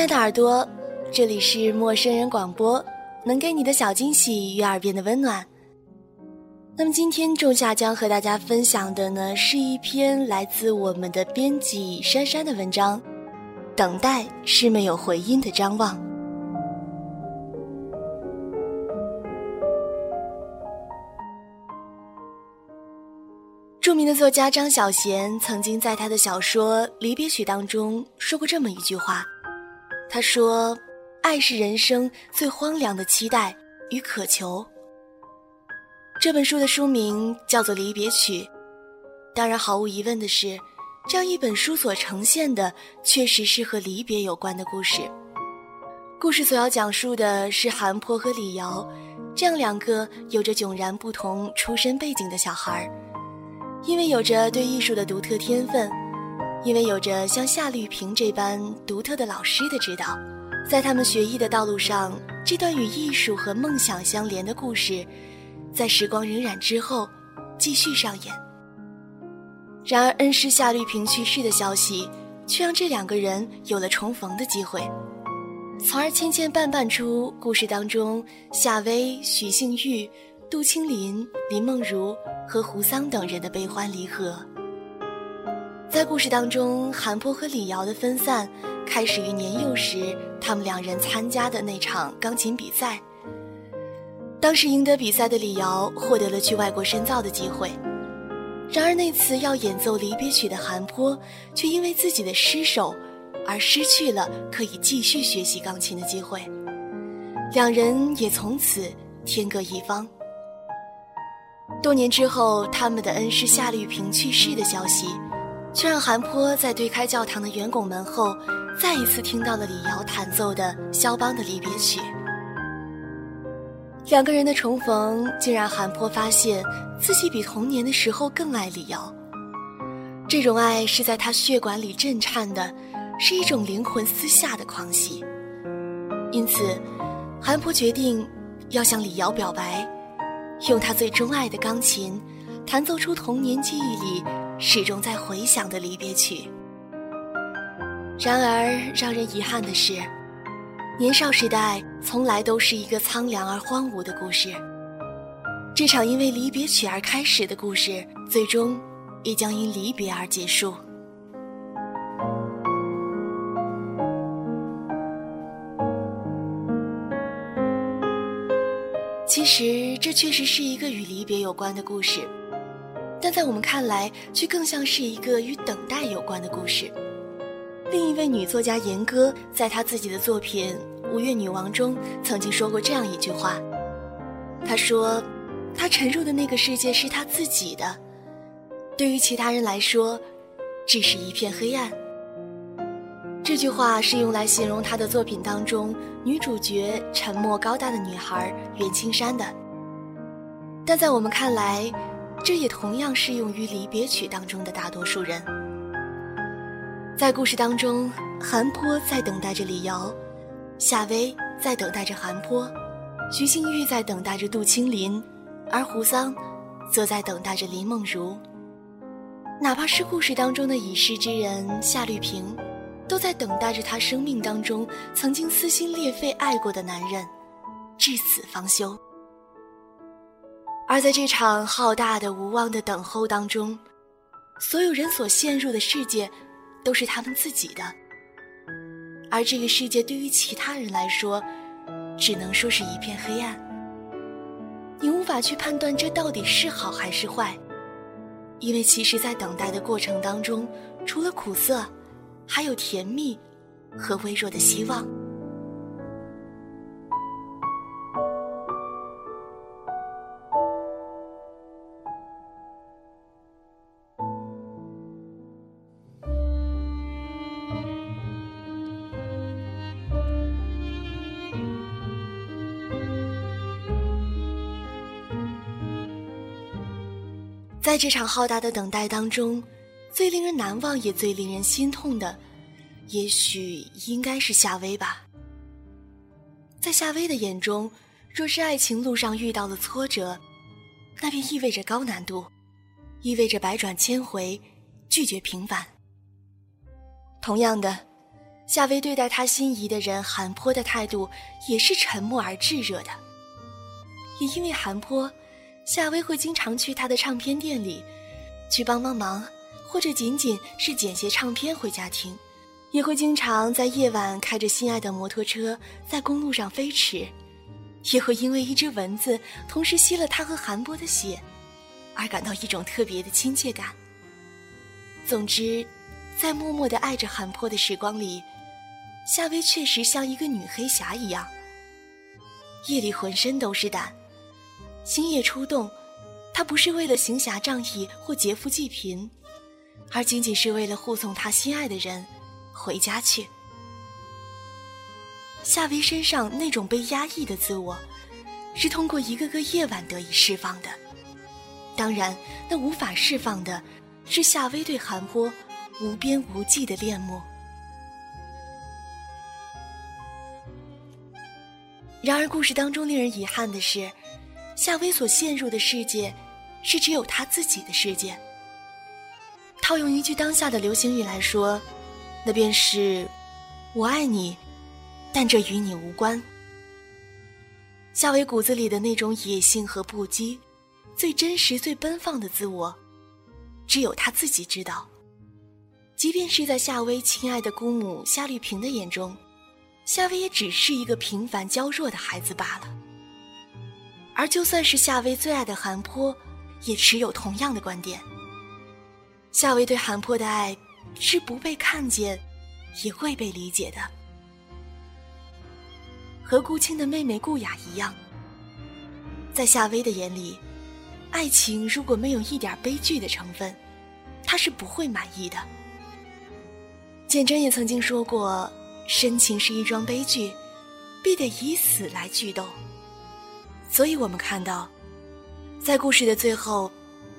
亲爱的耳朵，这里是陌生人广播，能给你的小惊喜与耳边的温暖。那么今天仲夏将和大家分享的呢，是一篇来自我们的编辑珊珊的文章，《等待是没有回音的张望》。著名的作家张小娴曾经在他的小说《离别曲》当中说过这么一句话。他说：“爱是人生最荒凉的期待与渴求。”这本书的书名叫做《离别曲》。当然，毫无疑问的是，这样一本书所呈现的确实是和离别有关的故事。故事所要讲述的是韩坡和李瑶这样两个有着迥然不同出身背景的小孩，因为有着对艺术的独特天分。因为有着像夏绿萍这般独特的老师的指导，在他们学艺的道路上，这段与艺术和梦想相连的故事，在时光荏苒之后，继续上演。然而，恩师夏绿萍去世的消息，却让这两个人有了重逢的机会，从而牵牵绊绊出故事当中夏薇、许杏玉、杜青林、林梦如和胡桑等人的悲欢离合。在故事当中，韩波和李瑶的分散，开始于年幼时他们两人参加的那场钢琴比赛。当时赢得比赛的李瑶获得了去外国深造的机会，然而那次要演奏离别曲的韩波，却因为自己的失手，而失去了可以继续学习钢琴的机会。两人也从此天各一方。多年之后，他们的恩师夏绿萍去世的消息。却让韩坡在推开教堂的圆拱门后，再一次听到了李瑶弹奏的肖邦的离别曲。两个人的重逢，竟让韩坡发现自己比童年的时候更爱李瑶。这种爱是在他血管里震颤的，是一种灵魂私下的狂喜。因此，韩坡决定要向李瑶表白，用他最钟爱的钢琴，弹奏出童年记忆里。始终在回响的离别曲。然而，让人遗憾的是，年少时代从来都是一个苍凉而荒芜的故事。这场因为离别曲而开始的故事，最终也将因离别而结束。其实，这确实是一个与离别有关的故事。但在我们看来，却更像是一个与等待有关的故事。另一位女作家严歌，在她自己的作品《五月女王》中，曾经说过这样一句话：“她说，她沉入的那个世界是她自己的，对于其他人来说，只是一片黑暗。”这句话是用来形容她的作品当中女主角沉默高大的女孩袁青山的。但在我们看来，这也同样适用于离别曲当中的大多数人。在故事当中，韩坡在等待着李瑶，夏薇在等待着韩坡，徐静玉在等待着杜青林，而胡桑，则在等待着林梦如。哪怕是故事当中的已逝之人夏绿萍，都在等待着他生命当中曾经撕心裂肺爱过的男人，至死方休。而在这场浩大的、无望的等候当中，所有人所陷入的世界，都是他们自己的。而这个世界对于其他人来说，只能说是一片黑暗。你无法去判断这到底是好还是坏，因为其实，在等待的过程当中，除了苦涩，还有甜蜜和微弱的希望。在这场浩大的等待当中，最令人难忘也最令人心痛的，也许应该是夏薇吧。在夏薇的眼中，若是爱情路上遇到了挫折，那便意味着高难度，意味着百转千回，拒绝平凡。同样的，夏薇对待他心仪的人韩坡的态度也是沉默而炙热的。也因为韩坡，夏薇会经常去他的唱片店里，去帮帮忙，或者仅仅是捡些唱片回家听，也会经常在夜晚开着心爱的摩托车在公路上飞驰，也会因为一只蚊子同时吸了他和韩波的血，而感到一种特别的亲切感。总之，在默默的爱着韩波的时光里。夏薇确实像一个女黑侠一样，夜里浑身都是胆，星夜出动。他不是为了行侠仗义或劫富济贫，而仅仅是为了护送他心爱的人回家去。夏薇身上那种被压抑的自我，是通过一个个夜晚得以释放的。当然，那无法释放的，是夏薇对韩波无边无际的恋慕。然而，故事当中令人遗憾的是，夏薇所陷入的世界，是只有他自己的世界。套用一句当下的流行语来说，那便是“我爱你，但这与你无关”。夏薇骨子里的那种野性和不羁，最真实、最奔放的自我，只有他自己知道。即便是在夏薇亲爱的姑母夏绿萍的眼中。夏薇也只是一个平凡娇弱的孩子罢了，而就算是夏薇最爱的韩坡，也持有同样的观点。夏薇对韩坡的爱，是不被看见，也会被理解的。和顾青的妹妹顾雅一样，在夏薇的眼里，爱情如果没有一点悲剧的成分，她是不会满意的。简真也曾经说过。深情是一桩悲剧，必得以死来剧斗。所以，我们看到，在故事的最后，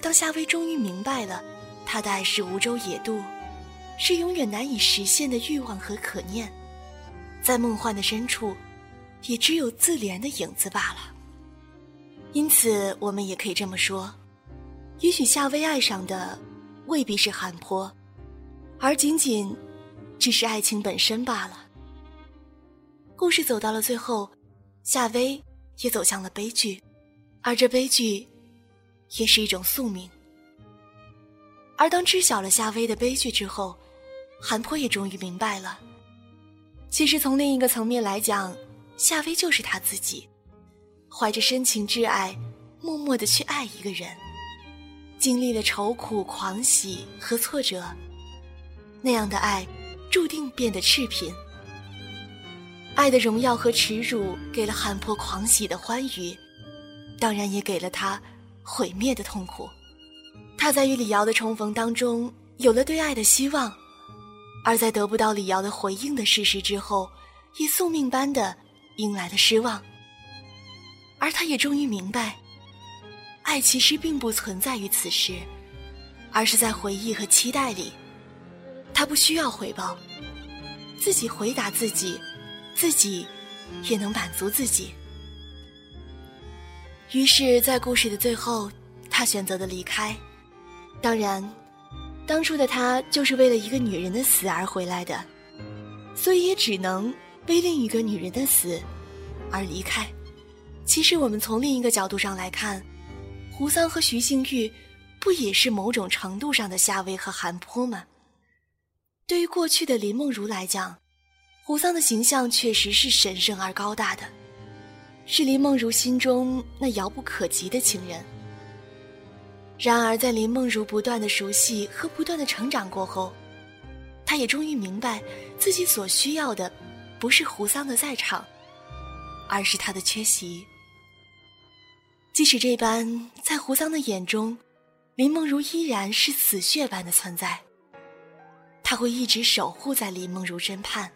当夏薇终于明白了，他的爱是无舟野渡，是永远难以实现的欲望和可念，在梦幻的深处，也只有自怜的影子罢了。因此，我们也可以这么说：，也许夏薇爱上的未必是韩坡，而仅仅……只是爱情本身罢了。故事走到了最后，夏薇也走向了悲剧，而这悲剧，也是一种宿命。而当知晓了夏薇的悲剧之后，韩坡也终于明白了，其实从另一个层面来讲，夏薇就是他自己，怀着深情挚爱，默默的去爱一个人，经历了愁苦、狂喜和挫折，那样的爱。注定变得赤贫。爱的荣耀和耻辱，给了韩坡狂喜的欢愉，当然也给了他毁灭的痛苦。他在与李瑶的重逢当中，有了对爱的希望；而在得不到李瑶的回应的事实之后，也宿命般的迎来了失望。而他也终于明白，爱其实并不存在于此时，而是在回忆和期待里。他不需要回报，自己回答自己，自己也能满足自己。于是，在故事的最后，他选择的离开。当然，当初的他就是为了一个女人的死而回来的，所以也只能为另一个女人的死而离开。其实，我们从另一个角度上来看，胡桑和徐幸玉不也是某种程度上的夏薇和韩坡吗？对于过去的林梦如来讲，胡桑的形象确实是神圣而高大的，是林梦如心中那遥不可及的情人。然而，在林梦如不断的熟悉和不断的成长过后，她也终于明白，自己所需要的，不是胡桑的在场，而是他的缺席。即使这般，在胡桑的眼中，林梦如依然是死穴般的存在。他会一直守护在林梦如身畔，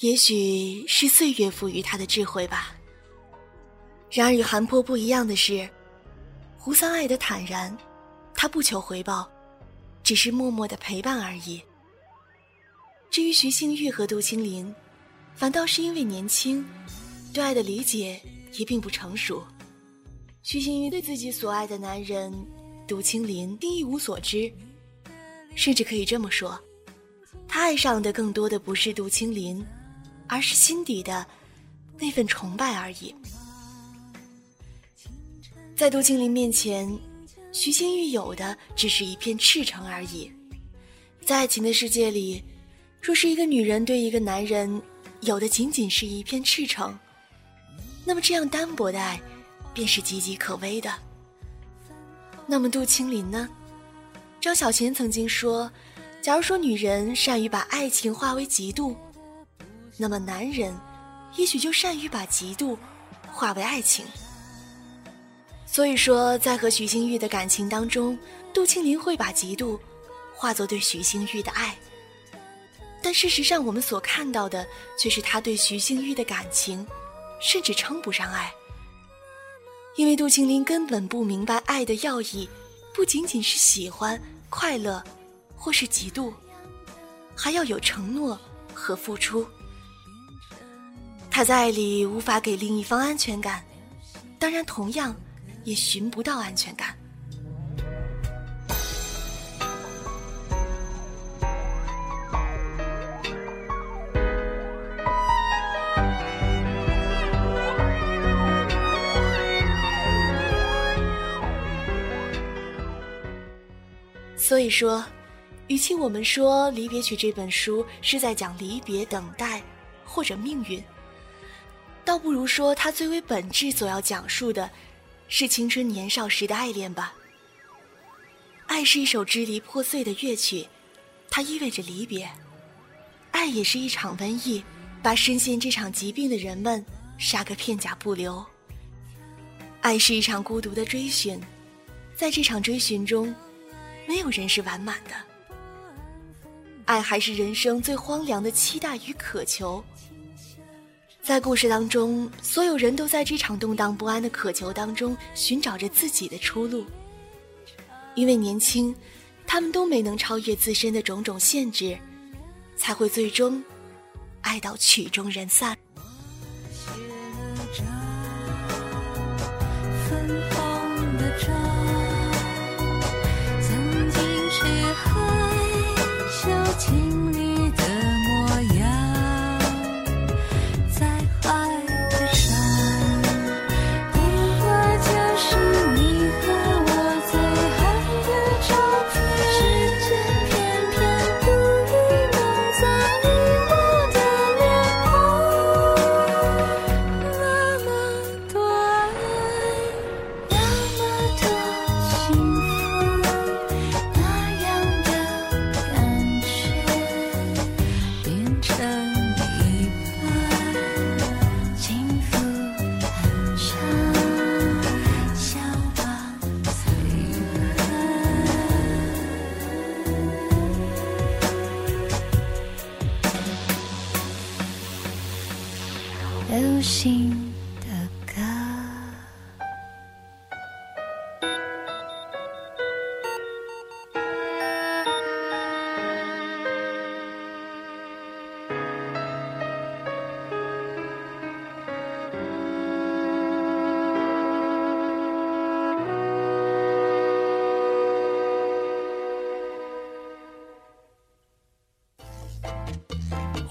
也许是岁月赋予他的智慧吧。然而与韩波不一样的是，胡桑爱的坦然，他不求回报，只是默默的陪伴而已。至于徐幸玉和杜青林，反倒是因为年轻，对爱的理解也并不成熟。徐幸玉对自己所爱的男人杜青林定一无所知，甚至可以这么说。他爱上的更多的不是杜青林，而是心底的那份崇拜而已。在杜青林面前，徐心玉有的只是一片赤诚而已。在爱情的世界里，若是一个女人对一个男人有的仅仅是一片赤诚，那么这样单薄的爱，便是岌岌可危的。那么杜青林呢？张小娴曾经说：“假如说女人善于把爱情化为嫉妒，那么男人也许就善于把嫉妒化为爱情。”所以说，在和徐星玉的感情当中，杜青林会把嫉妒化作对徐星玉的爱。但事实上，我们所看到的却是他对徐星玉的感情，甚至称不上爱。因为杜青林根本不明白爱的要义，不仅仅是喜欢。快乐，或是嫉妒，还要有承诺和付出。他在爱里无法给另一方安全感，当然同样也寻不到安全感。所以说，与其我们说《离别曲》这本书是在讲离别、等待或者命运，倒不如说它最为本质所要讲述的，是青春年少时的爱恋吧。爱是一首支离破碎的乐曲，它意味着离别；爱也是一场瘟疫，把深陷这场疾病的人们杀个片甲不留。爱是一场孤独的追寻，在这场追寻中。没有人是完满的，爱还是人生最荒凉的期待与渴求。在故事当中，所有人都在这场动荡不安的渴求当中寻找着自己的出路。因为年轻，他们都没能超越自身的种种限制，才会最终爱到曲终人散。